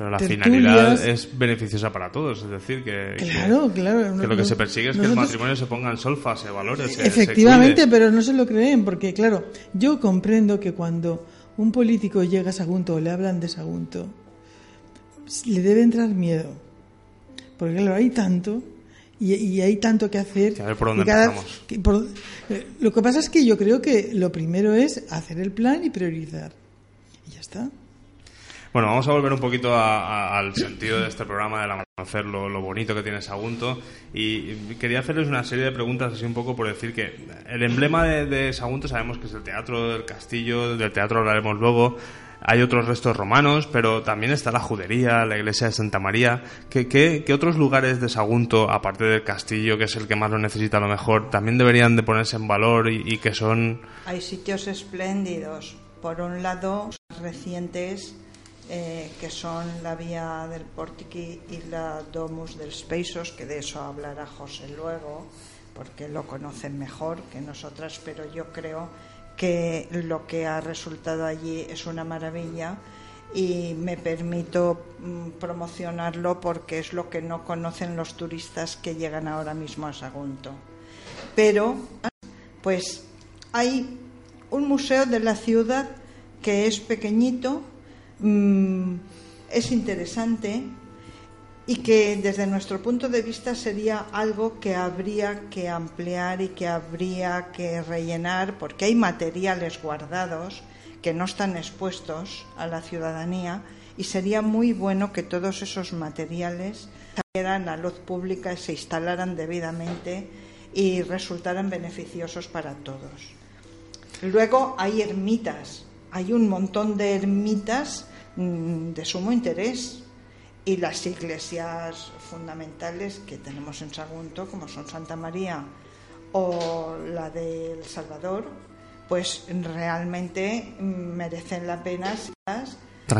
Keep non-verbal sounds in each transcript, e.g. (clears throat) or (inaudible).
Pero la tertulias. finalidad es beneficiosa para todos, es decir, que, que- Claro, claro. que no- lo que no- se persigue es que el matrimonio se ponga en solfa, se valore, se- Efectivamente, pero no se lo creen, porque claro, yo comprendo que cuando un político llega a Sagunto o le hablan de Sagunto, le debe entrar miedo. Porque claro, hay tanto y, y hay tanto que hacer. Que a ver por dónde cada- empezamos. que por- eh, lo que pasa es que yo creo que lo primero es hacer el plan y priorizar. Y ya está. Bueno, vamos a volver un poquito a- a- al sentido de este programa, de la conocer lo, lo bonito que tiene Sagunto. Y, quería hacerles una serie de preguntas así un poco por decir que el emblema de, de Sagunto sabemos que es el teatro del castillo, del teatro hablaremos luego. Hay otros restos romanos, pero también está la judería, la iglesia de Santa María. ¿Qué, qué, qué otros lugares de Sagunto, aparte del castillo, que es el que más lo necesita a lo mejor, también deberían de ponerse en valor y, y que son... Hay sitios espléndidos. Por un lado, recientes, eh, que son la vía del Portiqui y la Domus del Speisos, que de eso hablará José luego, porque lo conocen mejor que nosotras, pero yo creo que lo que ha resultado allí es una maravilla y me permito mm, promocionarlo porque es lo que no conocen los turistas que llegan ahora mismo a Sagunto. Pero, pues, hay un museo de la ciudad que es pequeñito, mm, es interesante y que desde nuestro punto de vista sería algo que habría que ampliar y que habría que rellenar porque hay materiales guardados que no están expuestos a la ciudadanía y sería muy bueno que todos esos materiales salieran a luz pública y se instalaran debidamente y resultaran beneficiosos para todos. Luego hay ermitas, hay un montón de ermitas mm, de sumo interés y las iglesias fundamentales que tenemos en Sagunto, como son Santa María o la del Salvador, pues realmente mm, merecen la pena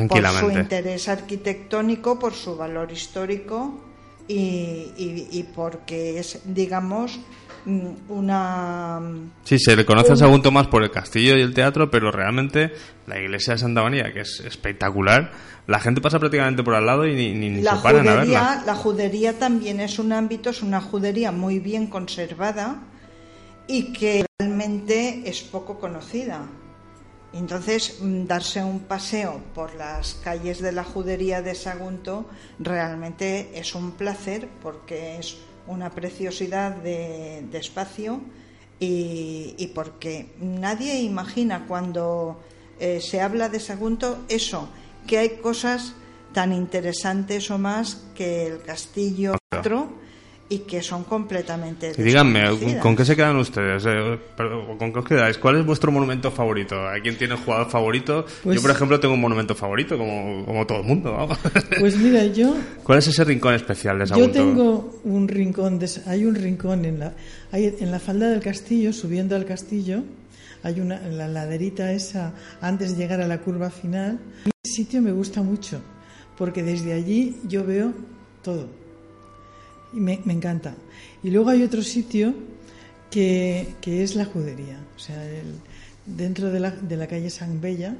por su interés arquitectónico, por su valor histórico y, y- y porque es, digamos, una Sí, se le conoce a Un- Sagunto más por el castillo y el teatro, pero realmente la iglesia de Santa María, que es espectacular, la gente pasa prácticamente por al lado y ni, ni- ni La se paran a judería, verla. la judería también es un ámbito, es una judería muy bien conservada y que realmente es poco conocida. Entonces, mm, darse un paseo por las calles de la judería de Sagunto realmente es un placer porque es una preciosidad de, de espacio y, y porque nadie imagina cuando eh, se habla de Sagunto eso, que hay cosas tan interesantes o más que el castillo otro y que son completamente Y díganme. ¿con qué se quedan ustedes? Eh, perdón, ¿Con qué os quedáis? ¿Cuál es vuestro monumento favorito? ¿Hay quien tiene jugador favorito? Pues- Yo, por ejemplo, tengo un monumento favorito, como, como todo el mundo. Pues mira, yo (laughs) ¿Cuál es ese rincón especial de Sagunto? Yo tengo un rincón, de, hay un rincón en la, hay, en la falda del castillo, subiendo al castillo, hay una, la laderita esa, antes de llegar a la curva final. Ese sitio me gusta mucho, porque desde allí yo veo todo. Y me, encanta. Y luego hay otro sitio que, que es la judería. O sea, el- dentro de la, de la calle San Bella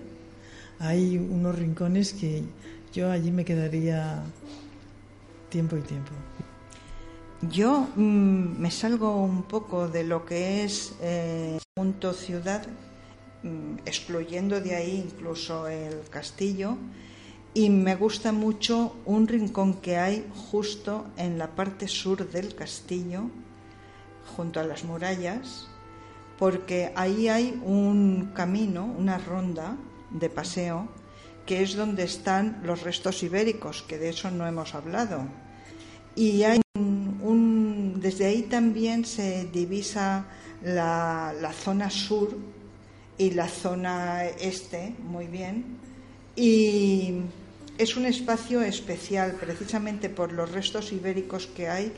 hay unos rincones que yo allí me quedaría tiempo y tiempo. Yo mm, me salgo un poco de lo que es eh, punto ciudad, mm, excluyendo de ahí incluso el castillo, y me gusta mucho un rincón que hay justo en la parte sur del castillo, junto a las murallas, porque ahí hay un camino, una ronda de paseo, que es donde están los restos ibéricos, que de eso no hemos hablado. Y hay un, desde ahí también se divisa la, la zona sur y la zona este, muy bien. Y es un espacio especial precisamente por los restos ibéricos que hay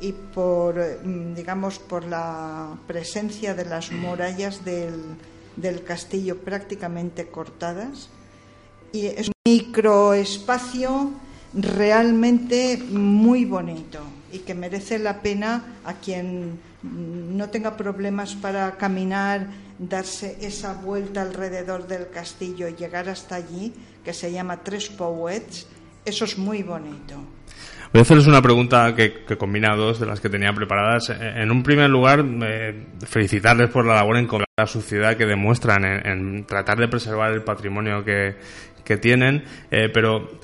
y por, eh, mm, digamos, por la presencia de las murallas del, del castillo prácticamente cortadas. Y es un microespacio realmente muy bonito y que merece la pena a quien mm, no tenga problemas para caminar, darse esa vuelta alrededor del castillo y llegar hasta allí, que se llama Tres Pouets, Eso es muy bonito. Voy a hacerles una pregunta que, combina dos de las que tenía preparadas. En un primer lugar, eh, felicitarles por la labor en la sociedad que demuestran en, tratar de preservar el patrimonio que, tienen, eh, pero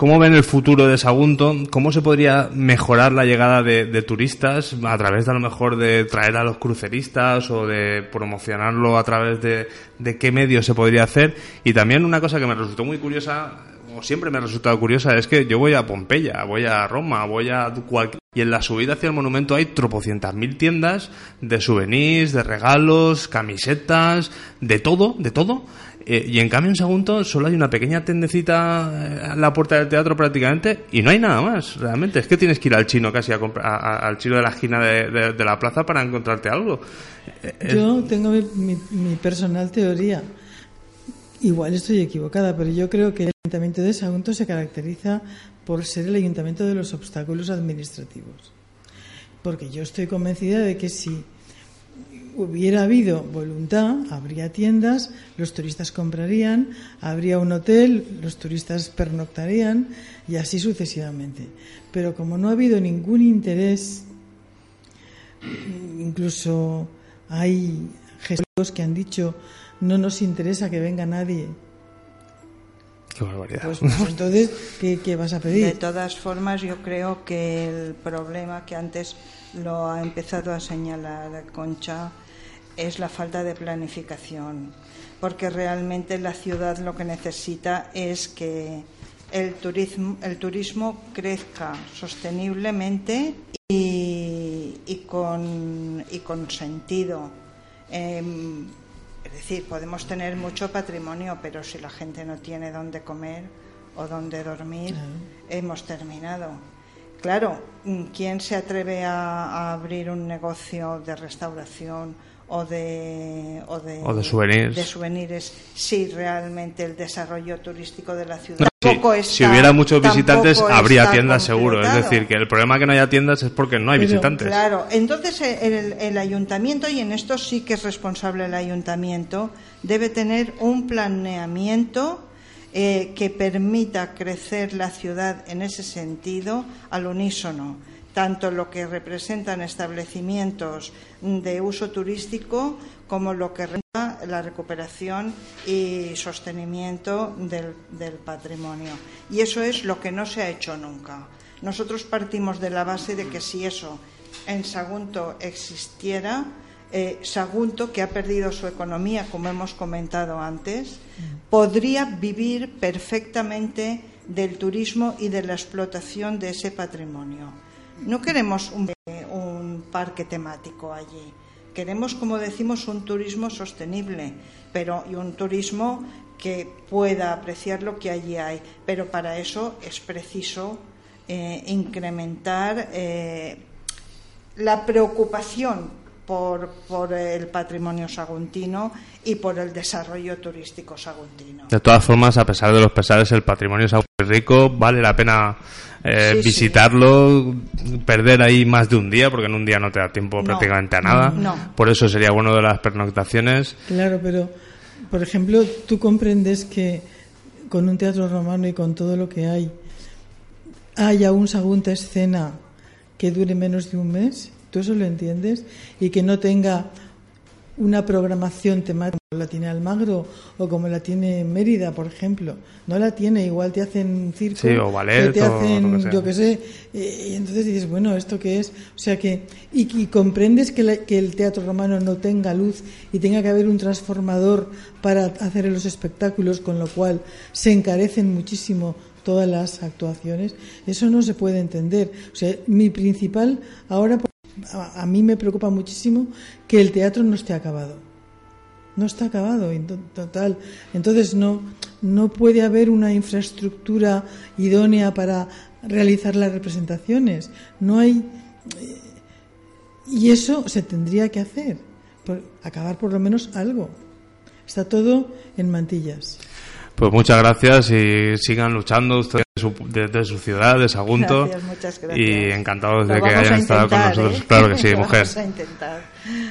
¿Cómo ven el futuro de Sagunto? ¿Cómo se podría mejorar la llegada de, turistas a través de a lo mejor de traer a los cruceristas o de promocionarlo a través de, de qué medios se podría hacer? Y también una cosa que me resultó muy curiosa o siempre me ha resultado curiosa, es que yo voy a Pompeya, voy a Roma, voy a cualquier... Y en la subida hacia el monumento hay tropocientas mil tiendas de souvenirs, de regalos, camisetas, de todo, de todo. Eh, y en cambio en Sagunto solo hay una pequeña tendecita eh, a la puerta del teatro prácticamente y no hay nada más, realmente. Es que tienes que ir al chino casi a, al chino de la esquina de, la plaza para encontrarte algo. Eh, yo tengo mi personal teoría. Igual estoy equivocada, pero yo creo que el Ayuntamiento de Sagunto se caracteriza por ser el ayuntamiento de los obstáculos administrativos. Porque yo estoy convencida de que si hubiera habido voluntad, habría tiendas, los turistas comprarían, habría un hotel, los turistas pernoctarían y así sucesivamente. Pero como no ha habido ningún interés, incluso hay gestores que han dicho no nos interesa que venga nadie. Qué barbaridad. Pues, pues entonces, ¿qué, vas a pedir? De todas formas, yo creo que el problema que antes lo ha empezado a señalar Concha es la falta de planificación, porque realmente la ciudad lo que necesita es que el turismo, el turismo crezca sosteniblemente y, con, y con sentido. Em, es decir, podemos tener mucho patrimonio, pero si la gente no tiene dónde comer o dónde dormir, hemos terminado. Claro, ¿quién se atreve a, abrir un negocio de restauración o de, o de, o de, souvenirs. de souvenirs si realmente el desarrollo turístico de la ciudad tampoco está, si hubiera muchos visitantes habría tiendas seguro. Es decir que el problema que no haya tiendas es porque no hay visitantes. Claro entonces el, el, ayuntamiento y en esto sí que es responsable el ayuntamiento debe tener un planeamiento eh, que permita crecer la ciudad en ese sentido al unísono tanto lo que representan establecimientos de uso turístico como lo que representa la recuperación y sostenimiento del, patrimonio. Y eso es lo que no se ha hecho nunca. Nosotros partimos de la base de que si eso en Sagunto existiera, eh, Sagunto, que ha perdido su economía, como hemos comentado antes, podría vivir perfectamente del turismo y de la explotación de ese patrimonio. No queremos un, parque temático allí. Queremos, como decimos, un turismo sostenible, pero y un turismo que pueda apreciar lo que allí hay. Pero para eso es preciso eh, incrementar eh, la preocupación por, por, el patrimonio saguntino y por el desarrollo turístico saguntino. De todas formas, a pesar de los pesares, el patrimonio es rico, vale la pena eh, visitarlo, perder ahí más de un día, porque en un día no te da tiempo prácticamente a nada. Por eso sería bueno de las pernoctaciones. Claro, pero, por ejemplo, tú comprendes que con un teatro romano y con todo lo que hay, haya un segunda escena que dure menos de un mes, ¿tú eso lo entiendes? Y que no tenga una programación temática como la tiene Almagro o como la tiene Mérida, por ejemplo. No la tiene, igual te hacen circo, o ballet, te hacen, yo qué sé, y entonces dices, bueno, ¿esto qué es? O sea que, y, comprendes que, que, el teatro romano no tenga luz y tenga que haber un transformador para hacer los espectáculos, con lo cual se encarecen muchísimo todas las actuaciones, eso no se puede entender. O sea, mi principal ahora a, mí me preocupa muchísimo que el teatro no esté acabado. No está acabado, en total. Entonces no, no puede haber una infraestructura idónea para realizar las representaciones. No hay. Y eso se tendría que hacer, por acabar por lo menos algo. Está todo en mantillas. Pues muchas gracias y sigan luchando ustedes desde su, ciudad, de Sagunto. Gracias, muchas gracias. Y encantados de Lo que hayan estado con nosotros. ¿eh? Claro que (laughs) sí, mujer. Vamos a intentar.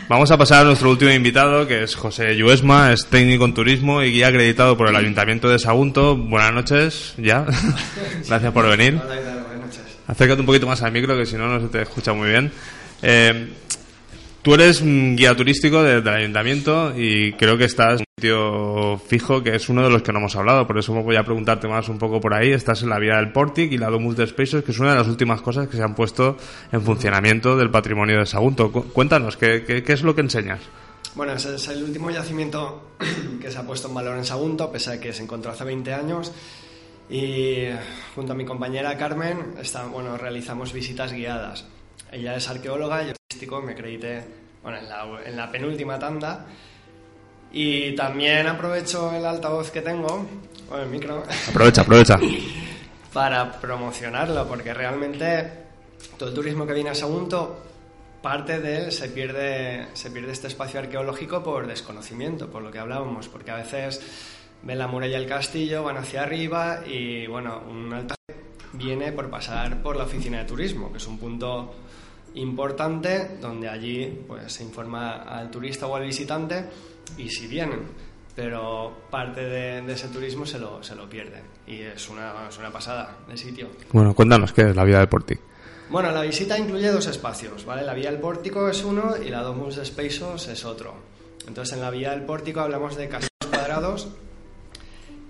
Vamos a pasar a nuestro último invitado, que es José Yuesma, es técnico en turismo y guía acreditado por el Ayuntamiento de Sagunto. Buenas noches, ya. (laughs) Gracias por venir. Hola, ¿qué tal? Buenas noches. Acércate un poquito más al micro, que si no, no se te escucha muy bien. Eh, tú eres guía turístico de- del ayuntamiento y creo que estás sitio fijo, que es uno de los que no hemos hablado. Por eso voy a preguntarte más un poco por ahí. Estás en la vía del Portic y la Domus de Spaces, que es una de las últimas cosas que se han puesto en funcionamiento del patrimonio de Sagunto. Cu- Cuéntanos, ¿qué, qué, qué es lo que enseñas? Bueno, ese es el último yacimiento (clears throat) que se ha puesto en valor en Sagunto, pese a que se encontró hace 20 años. Y junto a mi compañera Carmen, está, bueno, realizamos visitas guiadas. Ella es arqueóloga, yo me acredité bueno, en, la, en la penúltima tanda. Y también aprovecho el altavoz que tengo, o el micro, Aprovecha, aprovecha. (laughs) para promocionarlo, porque realmente todo el turismo que viene a Sagunto, parte de él se pierde, se pierde este espacio arqueológico por desconocimiento, por lo que hablábamos, porque a veces ven la muralla del castillo, van hacia arriba y bueno, un alta viene por pasar por la oficina de turismo, que es un punto importante donde allí pues se informa al turista o al visitante y si vienen pero parte de, de ese turismo se lo, se lo pierde y es una, es una pasada de sitio. Bueno, cuéntanos, ¿qué es la vía del Portic? Bueno, la visita incluye dos espacios, ¿vale? La vía del pórtico es uno y la Domus de Spaces es otro. Entonces, en la vía del pórtico hablamos de casi dos cuadrados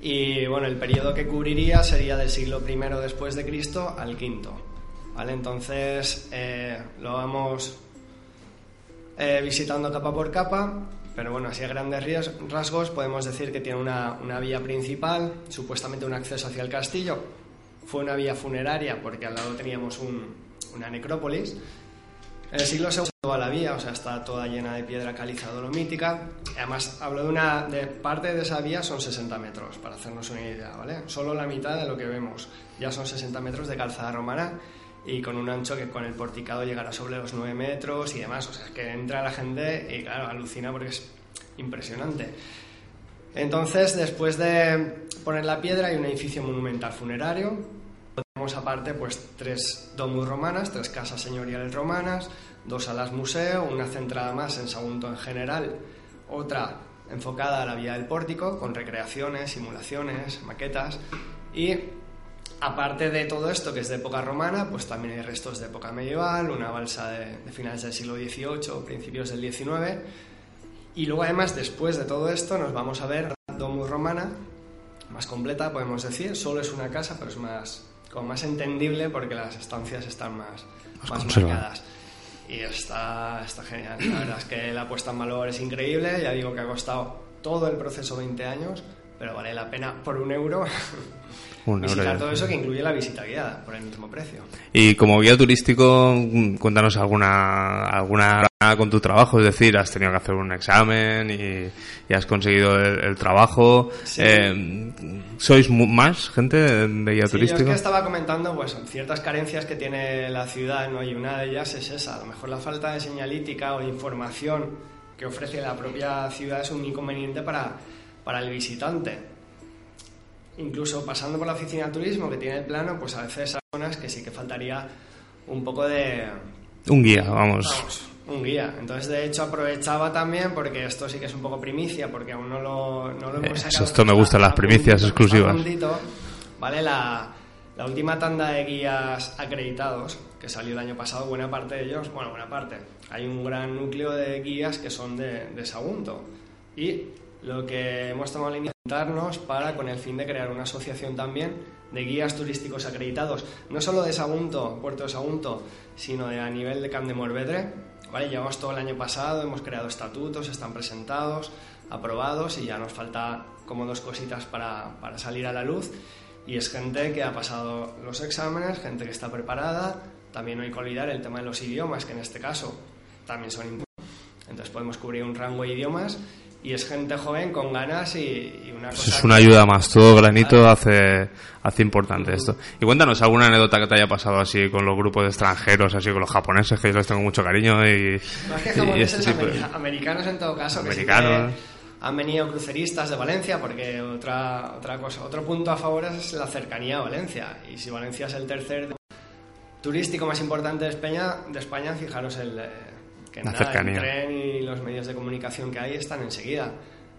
y, bueno, el periodo que cubriría sería del siglo I después de Cristo al V, ¿vale? Entonces, eh, lo vamos eh, visitando capa por capa, pero bueno, así a grandes rasgos podemos decir que tiene una, una vía principal, supuestamente un acceso hacia el castillo. Fue una vía funeraria porque al lado teníamos un- una necrópolis. En el siglo II toda la vía, o sea, está toda llena de piedra caliza dolomítica. Además, hablo de una de parte de esa vía son 60 metros, para hacernos una idea, ¿vale? Solo la mitad de lo que vemos. Ya son 60 metros de calzada romana y con un ancho que con el porticado llegará sobre los 9 metros y demás. O sea, que entra la gente y, claro, alucina porque es impresionante. Entonces, después de poner la piedra, hay un edificio monumental funerario. Tenemos aparte pues tres domus romanas, tres casas señoriales romanas, dos salas museo, una centrada más en Sagunto en general, otra enfocada a la vía del pórtico, con recreaciones, simulaciones, maquetas y aparte de todo esto que es de época romana, pues también hay restos de época medieval, una balsa de, de finales del siglo XVIII, principios del XIX y luego además después de todo esto nos vamos a ver la domus romana más completa, podemos decir. Solo es una casa, pero es más, como más entendible porque las estancias están más, más, conservadas. marcadas. Y está, está genial. La verdad es que la puesta en valor es increíble. Ya digo que ha costado todo el proceso 20 años, pero vale la pena por un euro (laughs) Un euro visitar ya. todo eso que incluye la visita guiada por el mismo precio. Y como guía turístico, cuéntanos alguna alguna con tu trabajo, es decir, has tenido que hacer un examen y, y has conseguido el, el trabajo. Sí. Eh, ¿Sois más gente de guía Sí, yo es turístico? que estaba comentando pues ciertas carencias que tiene la ciudad, ¿no? Y una de ellas es esa, a lo mejor la falta de señalítica o de información que ofrece la propia ciudad es un inconveniente para, para el visitante. Incluso pasando por la oficina de turismo que tiene el plano, pues a veces hay zonas que sí que faltaría un poco de, Un guía, vamos. Vamos, un guía. Entonces, de hecho, aprovechaba también, porque esto sí que es un poco primicia, porque aún no lo, no lo hemos Eso, sacado. esto me gustan las primicias puntito, exclusivas. puntito, ¿Vale? La, la última tanda de guías acreditados, que salió el año pasado, buena parte de ellos, bueno, buena parte, hay un gran núcleo de guías que son de, de Sagunto. Y lo que hemos tomado la iniciativa para, con el fin de crear una asociación también de guías turísticos acreditados, no solo de Sagunto, Puerto de Sagunto, sino de a nivel de Camp de Morvedre. ¿vale? Llevamos todo el año pasado, hemos creado estatutos, están presentados, aprobados y ya nos falta como dos cositas para, para salir a la luz. Y es gente que ha pasado los exámenes, gente que está preparada. También no hay que olvidar el tema de los idiomas, que en este caso también son importantes. Entonces podemos cubrir un rango de idiomas y es gente joven con ganas y, y una cosa... Es una ayuda más, todo granito hace, hace importante esto. Y cuéntanos alguna anécdota que te haya pasado así con los grupos de extranjeros, así con los japoneses, que yo les tengo mucho cariño y, Más que japoneses, este de- americanos en todo caso. sí que, Americanos. han venido cruceristas de Valencia, porque otra, otra cosa, otro punto a favor es la cercanía a Valencia. Y si Valencia es el tercer turístico más importante de España, de España fijaros el, La nada, cercanía. el tren y los medios de comunicación que hay están enseguida.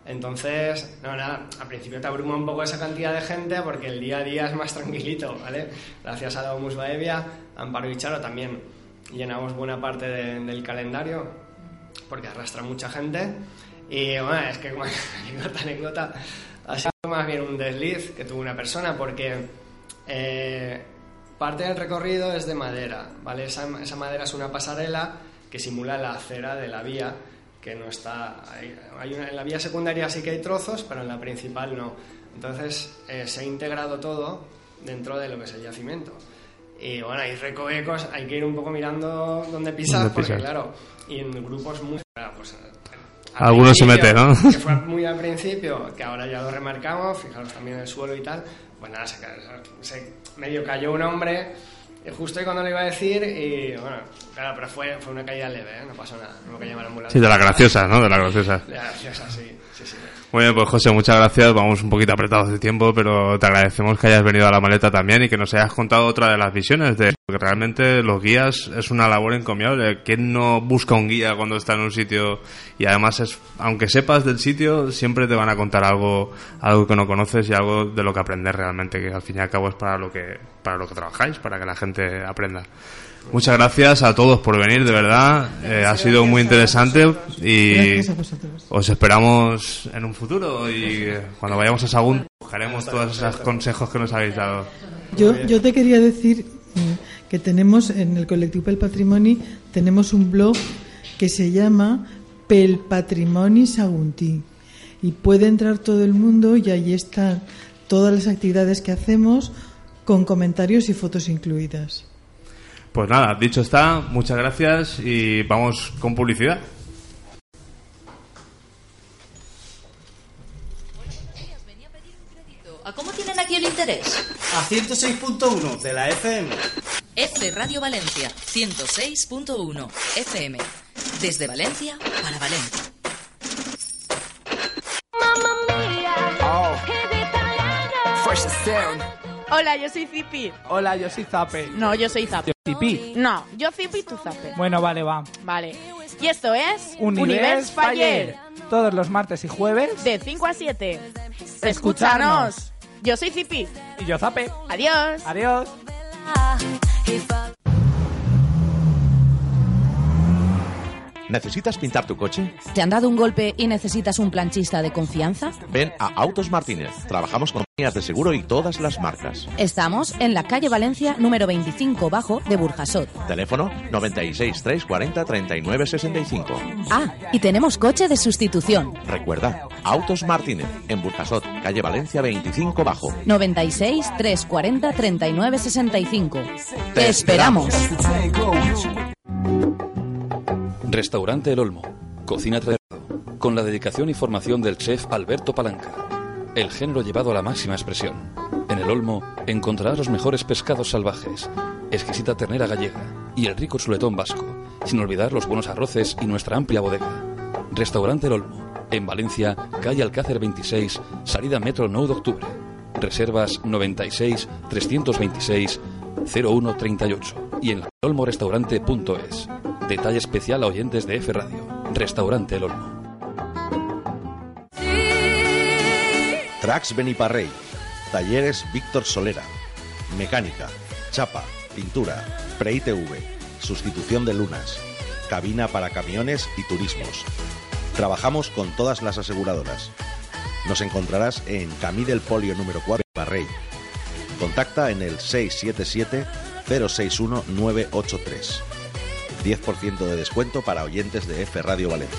Entonces, no, nada, al principio te abruma un poco esa cantidad de gente porque el día a día es más tranquilito, ¿vale? Gracias a Domus Baevia, Amparo y Charo también llenamos buena parte de- del calendario porque arrastra mucha gente. Y bueno, es que como (laughs) anécdota, anécdota, ha sido más bien un desliz que tuvo una persona porque eh, parte del recorrido es de madera, ¿vale? Esa, esa madera es una pasarela que simula la acera de la vía, que no está... Hay, hay una- en la vía secundaria sí que hay trozos, pero en la principal no. Entonces eh, se ha integrado todo dentro de lo que es el yacimiento. Y bueno, hay recovecos, hay que ir un poco mirando dónde pisar, Dónde porque pisar. claro, y en grupos muy... Pues, al Alguno se mete, ¿no? Que fue muy al principio, que ahora ya lo remarcamos, fijaros también en el suelo y tal, pues nada, se, medio cayó un hombre, justo cuando lo iba a decir, y bueno, claro, pero fue, fue una caída leve, ¿eh? no pasó nada, no que llamar ambulancia. Sí, de las graciosas, ¿no? De las graciosas. De las graciosas, sí, sí, sí. Muy bien, pues José, muchas gracias. Vamos un poquito apretados de tiempo, pero te agradecemos que hayas venido a la maleta también y que nos hayas contado otra de las visiones de porque realmente los guías es una labor encomiable. ¿Quién no busca un guía cuando está en un sitio? Y además es, aunque sepas del sitio, siempre te van a contar algo, algo que no conoces y algo de lo que aprender realmente, que al fin y al cabo es para lo que, para lo que trabajáis, para que la gente aprenda. Muchas gracias a todos por venir, de verdad. Eh, ha sido muy interesante y Gracias a vosotros. os esperamos en un futuro y eh, cuando vayamos a Sagún buscaremos todos esos consejos que nos habéis dado. Yo, yo te quería decir mm, que tenemos en el colectivo El Patrimoni tenemos un blog que se llama Pel Patrimoni Saguntí y puede entrar todo el mundo y ahí están todas las actividades que hacemos con comentarios y fotos incluidas. Pues nada, dicho está, muchas gracias y vamos con publicidad. ¿A cómo tienen aquí el interés? A 106.1 de la FM. F Radio Valencia, 106.1 FM. Desde Valencia para Valencia. Hola, yo soy Zipi. Hola, yo soy Zape. No, yo soy Zapi. Tipi. No, yo Zipi, tú Zape. Bueno, vale, va. Vale. Y esto es Univers Faller. Todos los martes y jueves. De 5 a 7. Escucharnos. Escúchanos. Yo soy Zipi. Y yo Zape. Adiós. Adiós. Give up. ¿Necesitas pintar tu coche? ¿Te han dado un golpe y necesitas un planchista de confianza? Ven a Autos Martínez. Trabajamos con compañías de seguro y todas las marcas. Estamos en la calle Valencia número 25 bajo de Burjasot. Teléfono 96 340 39 65. Ah, y tenemos coche de sustitución. Recuerda, Autos Martínez, en Burjasot, calle Valencia 25 bajo. 96 340 39 65. Te esperamos. Restaurante El Olmo. Cocina tradicional. Con la dedicación y formación del chef Alberto Palanca. El género llevado a la máxima expresión. En El Olmo encontrarás los mejores pescados salvajes, exquisita ternera gallega y el rico chuletón vasco, sin olvidar los buenos arroces y nuestra amplia bodega. Restaurante El Olmo. En Valencia, calle Alcácer 26, salida Metro 9 de octubre. Reservas 96 326 0138 y en olmorestaurante.es. Detalle especial a oyentes de F Radio. Restaurante El Olmo. Tracks Beniparrey. Talleres Víctor Solera. Mecánica, chapa, pintura, pre-ITV, sustitución de lunas, cabina para camiones y turismos. Trabajamos con todas las aseguradoras. Nos encontrarás en Camí del Polio número 4 Parrey. Contacta en el 677 061 983. 10% de descuento para oyentes de F Radio Valencia.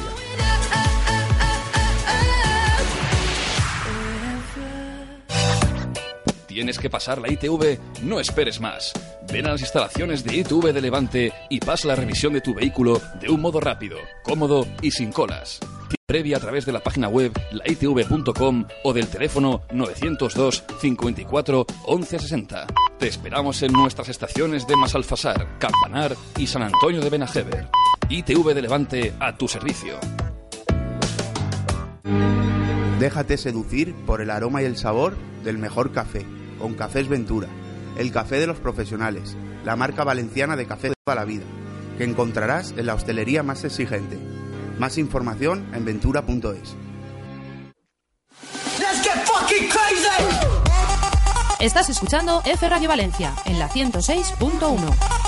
¿Tienes que pasar la ITV? No esperes más. Ven a las instalaciones de ITV de Levante y pasa la revisión de tu vehículo de un modo rápido, cómodo y sin colas. Previa a través de la página web laitv.com o del teléfono 902 54 11 60. Te esperamos en nuestras estaciones de Masalfasar, Campanar y San Antonio de Benajever. ITV de Levante a tu servicio. Déjate seducir por el aroma y el sabor del mejor café, con Cafés Ventura, el café de los profesionales, la marca valenciana de café de toda la vida, que encontrarás en la hostelería más exigente. Más información en ventura.es. Estás escuchando F Radio Valencia en la 106.1.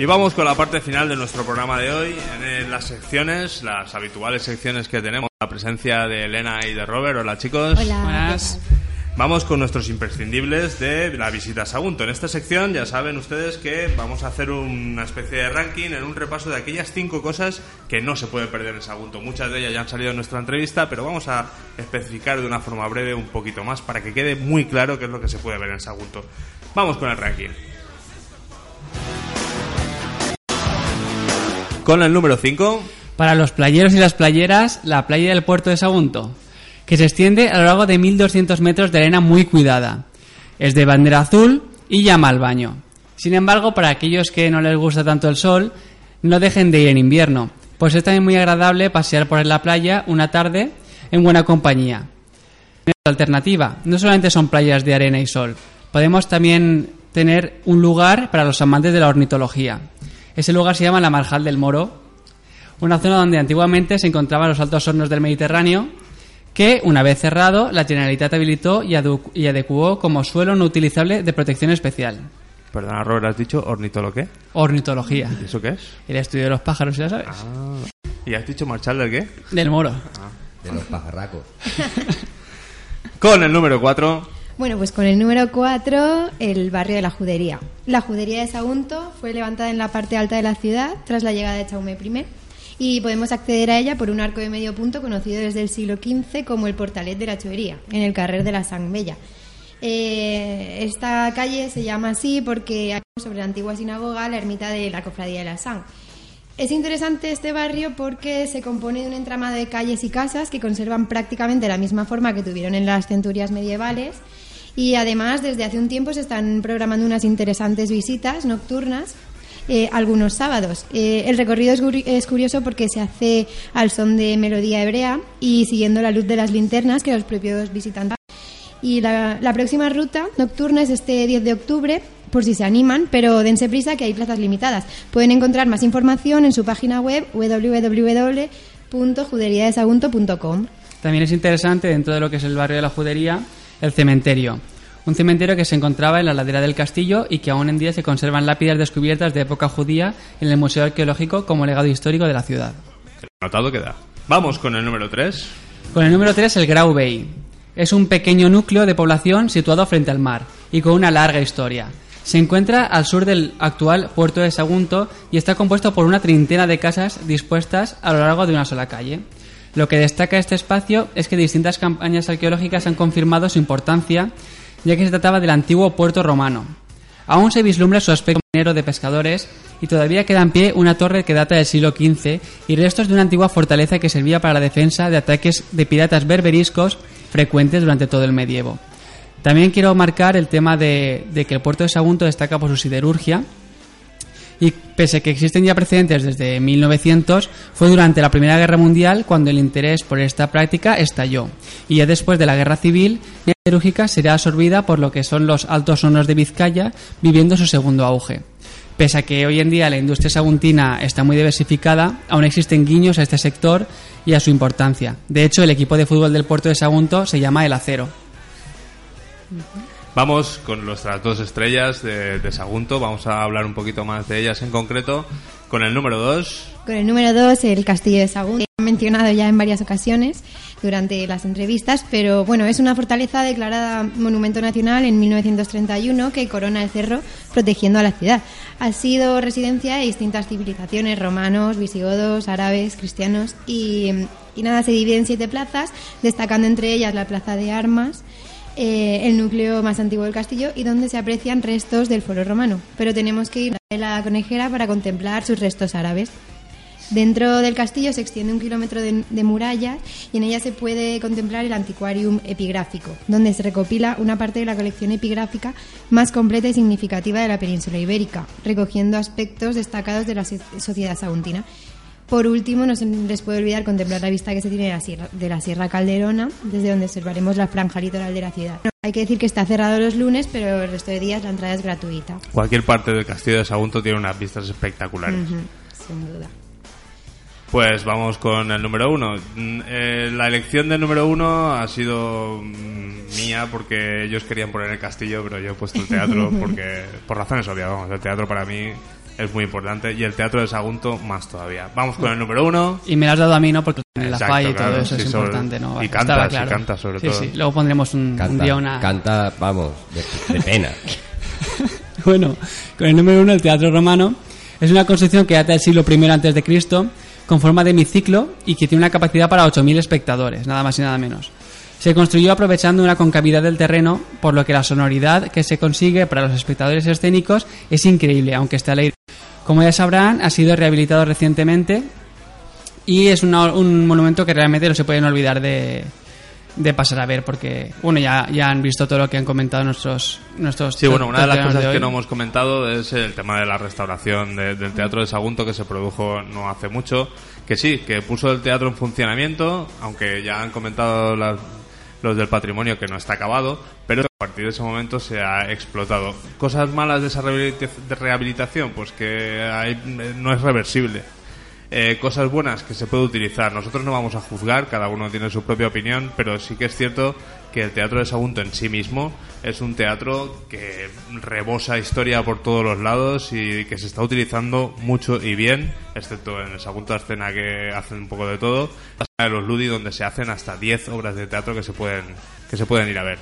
Y vamos con la parte final de nuestro programa de hoy, en las secciones, las habituales secciones que tenemos, la presencia de Elena y de Robert. Hola chicos. Hola. Vamos con nuestros imprescindibles de la visita a Sagunto. En esta sección ya saben ustedes que vamos a hacer una especie de ranking en un repaso de aquellas cinco cosas que no se puede perder en Sagunto. Muchas de ellas ya han salido en nuestra entrevista, pero vamos a especificar de una forma breve un poquito más para que quede muy claro qué es lo que se puede ver en Sagunto. Vamos con el ranking. Con el número 5. Para los playeros y las playeras, la playa del puerto de Sagunto, que se extiende a lo largo de 1200 metros de arena muy cuidada. Es de bandera azul y llama al baño. Sin embargo, para aquellos que no les gusta tanto el sol, no dejen de ir en invierno, pues es también muy agradable pasear por la playa una tarde en buena compañía. Alternativa, no solamente son playas de arena y sol, podemos también tener un lugar para los amantes de la ornitología. Ese lugar se llama la Marjal del Moro, una zona donde antiguamente se encontraban los altos hornos del Mediterráneo, que, una vez cerrado, la Generalitat habilitó y, y adecuó como suelo no utilizable de protección especial. Perdona, Robert, ¿has dicho ornitolo qué? Ornitología. ¿Y eso qué es? El estudio de los pájaros, ya sabes. Ah. ¿Y has dicho marchal del qué? Del Moro. Ah. De los pajarracos. (laughs) Con el número 4. Bueno, pues con el número 4, el barrio de la Judería. La Judería de Sagunto fue levantada en la parte alta de la ciudad tras la llegada de Chaume I y podemos acceder a ella por un arco de medio punto conocido desde el siglo XV como el Portalet de la Chuería, en el carrer de la San Bella. Eh, esta calle se llama así porque sobre la antigua sinagoga la ermita de la Cofradía de la San. Es interesante este barrio porque se compone de un entramado de calles y casas que conservan prácticamente la misma forma que tuvieron en las centurias medievales y además desde hace un tiempo se están programando unas interesantes visitas nocturnas eh, algunos sábados. Eh, el recorrido es, curioso porque se hace al son de melodía hebrea y siguiendo la luz de las linternas que los propios visitantes. Y la, la, próxima ruta nocturna es este 10 de octubre, por si se animan, pero dense prisa que hay plazas limitadas. Pueden encontrar más información en su página web www.juderiadesagunto.com. También es interesante, dentro de lo que es el barrio de la Judería, el cementerio. Un cementerio que se encontraba en la ladera del castillo y que aún en día se conservan lápidas descubiertas de época judía en el Museo Arqueológico como legado histórico de la ciudad. Notado queda. Vamos con el número 3. Con el número 3, el Grau Bay. Es un pequeño núcleo de población situado frente al mar y con una larga historia. Se encuentra al sur del actual puerto de Sagunto y está compuesto por una treintena de casas dispuestas a lo largo de una sola calle. Lo que destaca este espacio es que distintas campañas arqueológicas han confirmado su importancia, ya que se trataba del antiguo puerto romano. Aún se vislumbra su aspecto minero de pescadores y todavía queda en pie una torre que data del siglo XV y restos de una antigua fortaleza que servía para la defensa de ataques de piratas berberiscos frecuentes durante todo el medievo. También quiero marcar el tema de, de que el puerto de Sagunto destaca por su siderurgia, y pese a que existen ya precedentes desde 1900, fue durante la Primera Guerra Mundial cuando el interés por esta práctica estalló. Y ya después de la Guerra Civil, la siderúrgica será absorbida por lo que son los altos hornos de Vizcaya, viviendo su segundo auge. Pese a que hoy en día la industria saguntina está muy diversificada, aún existen guiños a este sector y a su importancia. De hecho, el equipo de fútbol del puerto de Sagunto se llama El Acero. Vamos con nuestras dos estrellas de, de, Sagunto. Vamos a hablar un poquito más de ellas en concreto. Con el número 2. Con el número 2, el Castillo de Sagunto. mencionado ya en varias ocasiones durante las entrevistas, pero bueno, es una fortaleza declarada Monumento Nacional en 1931 que corona el cerro protegiendo a la ciudad. Ha sido residencia de distintas civilizaciones, romanos, visigodos, árabes, cristianos y, y nada, se divide en siete plazas, destacando entre ellas la Plaza de Armas, eh, el núcleo más antiguo del castillo y donde se aprecian restos del foro romano. Pero tenemos que ir a la conejera para contemplar sus restos árabes. Dentro del castillo se extiende un kilómetro de, de muralla y en ella se puede contemplar el antiquarium epigráfico, donde se recopila una parte de la colección epigráfica más completa y significativa de la península ibérica, recogiendo aspectos destacados de la so- sociedad saguntina. Por último, no se les puede olvidar contemplar la vista que se tiene de la Sierra, de la Sierra Calderona, desde donde observaremos la franja litoral de la ciudad. Hay que decir que está cerrado los lunes, pero el resto de días la entrada es gratuita. Cualquier parte del castillo de Sagunto tiene unas vistas espectaculares. Sin duda. Pues vamos con el número uno. Mm, eh, la elección del número uno ha sido mm, mía porque ellos querían poner el castillo, pero yo he puesto el teatro (laughs) porque por razones obvias. Vamos, el teatro para mí es muy importante y el teatro de Sagunto más todavía. Vamos con el número uno. Y me lo has dado a mí, ¿no? Porque en la falla y todo claro, eso sí, es sobre- importante, ¿no? y Estaba cantas, y claro. cantas sobre Sí, todo. Sí, luego pondremos un, un Canta, día una... canta, vamos, de, de pena. (laughs) Bueno, con el número uno, el Teatro Romano, es una construcción que data del siglo I antes de Cristo, con forma de hemiciclo y que tiene una capacidad para 8.000 espectadores, nada más y nada menos. Se construyó aprovechando una concavidad del terreno, por lo que la sonoridad que se consigue para los espectadores escénicos es increíble, aunque esté al aire. Como ya sabrán, ha sido rehabilitado recientemente y es una- un monumento que realmente no se pueden olvidar de, de pasar a ver, porque bueno ya, ya han visto todo lo que han comentado nuestros nuestros Sí, bueno, una de las cosas de que no hemos comentado es el tema de la restauración de- del Teatro de Sagunto que se produjo no hace mucho. Que sí, que puso el teatro en funcionamiento, aunque ya han comentado las- los del patrimonio que no está acabado, pero a partir de ese momento se ha explotado. Cosas malas de esa rehabilitación, pues que hay- no es reversible. Eh, cosas buenas que se puede utilizar. Nosotros no vamos a juzgar, cada uno tiene su propia opinión, pero sí que es cierto que el teatro de Sagunto en sí mismo es un teatro que rebosa historia por todos los lados y que se está utilizando mucho y bien, excepto en el Sagunto Escena que hacen un poco de todo, de los Ludi donde se hacen hasta 10 obras de teatro que se pueden que se pueden ir a ver.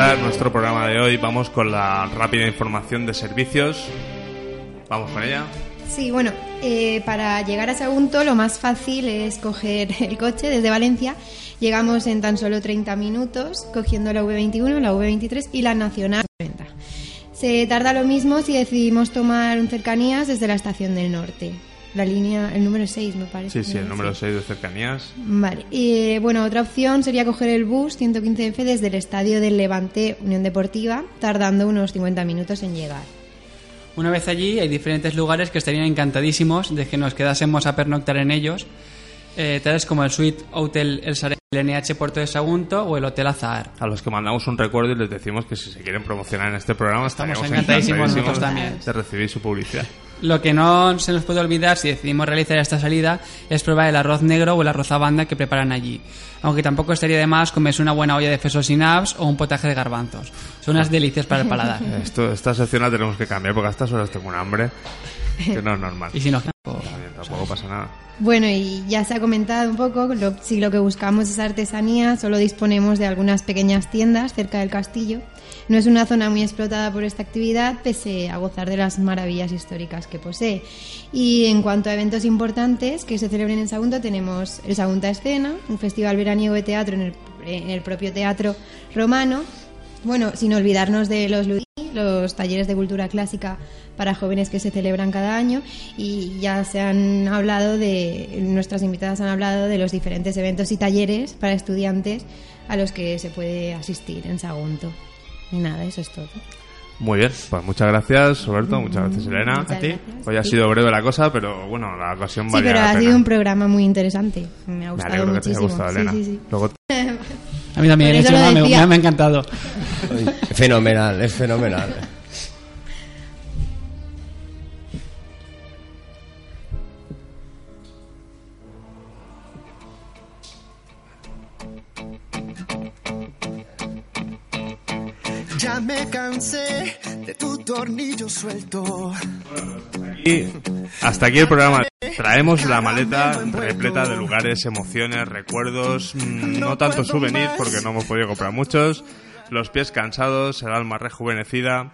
Nuestro programa de hoy vamos con la rápida información de servicios. Vamos con ella. Sí, bueno, eh, para llegar a Sagunto lo más fácil es coger (laughs) el coche desde Valencia. Llegamos en tan solo 30 minutos cogiendo la V21, la V23 y la Nacional 30. Se tarda lo mismo si decidimos tomar un cercanías desde la estación del norte. La línea, el número 6 me parece. Sí, sí, el número 6 de cercanías. Vale. Y, bueno, otra opción sería coger el bus 115F desde el estadio del Levante Unión Deportiva, tardando unos 50 minutos en llegar. Una vez allí hay diferentes lugares que estarían encantadísimos de que nos quedásemos a pernoctar en ellos, eh, tales como el Suite Hotel El Sare, el NH Puerto de Sagunto o el Hotel Azahar. A los que mandamos un recuerdo y les decimos que si se quieren promocionar en este programa Estamos estaríamos encantadísimos encantadísimos nosotros también. de recibir su publicidad. Lo que no se nos puede olvidar si decidimos realizar esta salida es probar el arroz negro o el arroz a banda que preparan allí. Aunque tampoco estaría de más comerse una buena olla de fesos sin apps o un potaje de garbanzos. Son unas delicias para el paladar. (laughs) Esto, esta sección la tenemos que cambiar porque a estas horas tengo un hambre que no es normal. (laughs) Y si no, También tampoco pasa nada. Bueno, y ya se ha comentado un poco, lo- si lo que buscamos es artesanía, solo disponemos de algunas pequeñas tiendas cerca del castillo. No es una zona muy explotada por esta actividad, pese a gozar de las maravillas históricas que posee. Y en cuanto a eventos importantes que se celebren en Sagunto, tenemos el Sagunta Escena, un festival veraniego de teatro en el, propio Teatro Romano. Bueno, sin olvidarnos de los los talleres de cultura clásica para jóvenes que se celebran cada año y ya se han hablado de nuestras invitadas han hablado de los diferentes eventos y talleres para estudiantes a los que se puede asistir en Sagunto. Y nada, eso es todo. Muy bien, pues muchas gracias Roberto, muchas gracias Elena. Muchas gracias. Hoy ha sido breve la cosa, pero bueno, la ocasión Sí, valía pero la ha pena. sido un programa muy interesante. Me ha Me gustado alegro que te haya muchísimo. gustado, Elena. sí, sí. Luego (laughs) A mí también, me, me ha encantado. Fenomenal, es fenomenal. Tornillo suelto. Y hasta aquí el programa. Traemos la maleta repleta de lugares, emociones, recuerdos, mm, no tanto souvenirs porque no hemos podido comprar muchos, los pies cansados, el alma rejuvenecida.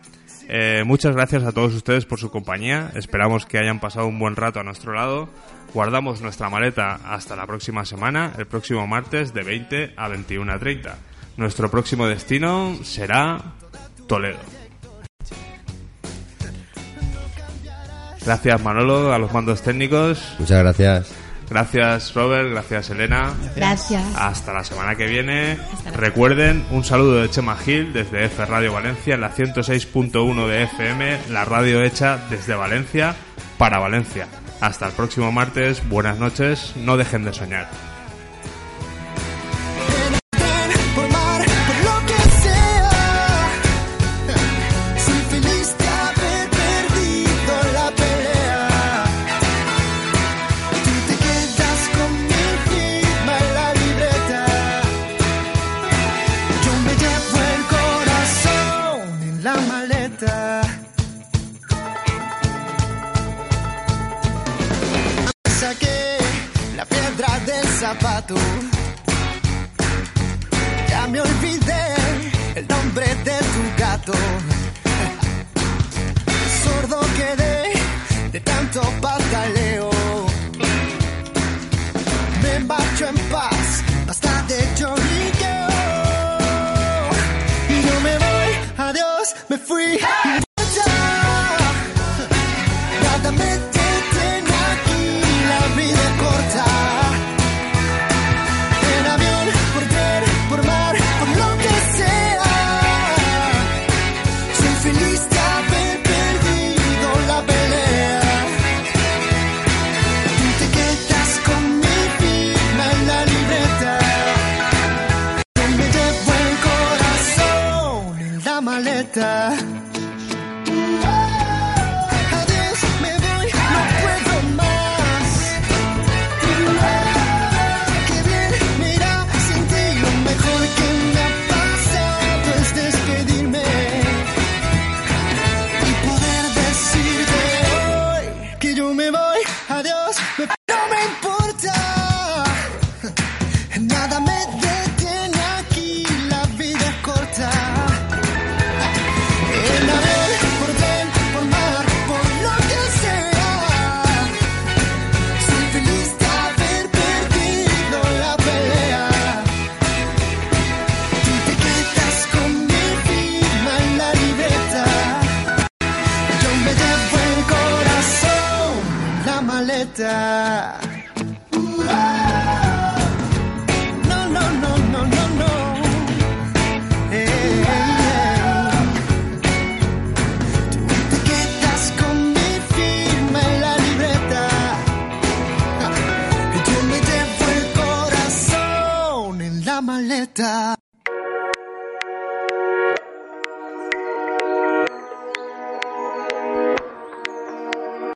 Eh, muchas gracias a todos ustedes por su compañía. Esperamos que hayan pasado un buen rato a nuestro lado. Guardamos nuestra maleta hasta la próxima semana, el próximo martes de 20 a 21.30. Nuestro próximo destino será Toledo. Gracias Manolo a los mandos técnicos. Muchas gracias. Gracias Robert, gracias Elena. Gracias. Hasta la semana que viene. Recuerden un saludo de Chema Gil desde F Radio Valencia en la 106.1 de FM, la radio hecha desde Valencia para Valencia. Hasta el próximo martes, buenas noches, no dejen de soñar. Adiós, me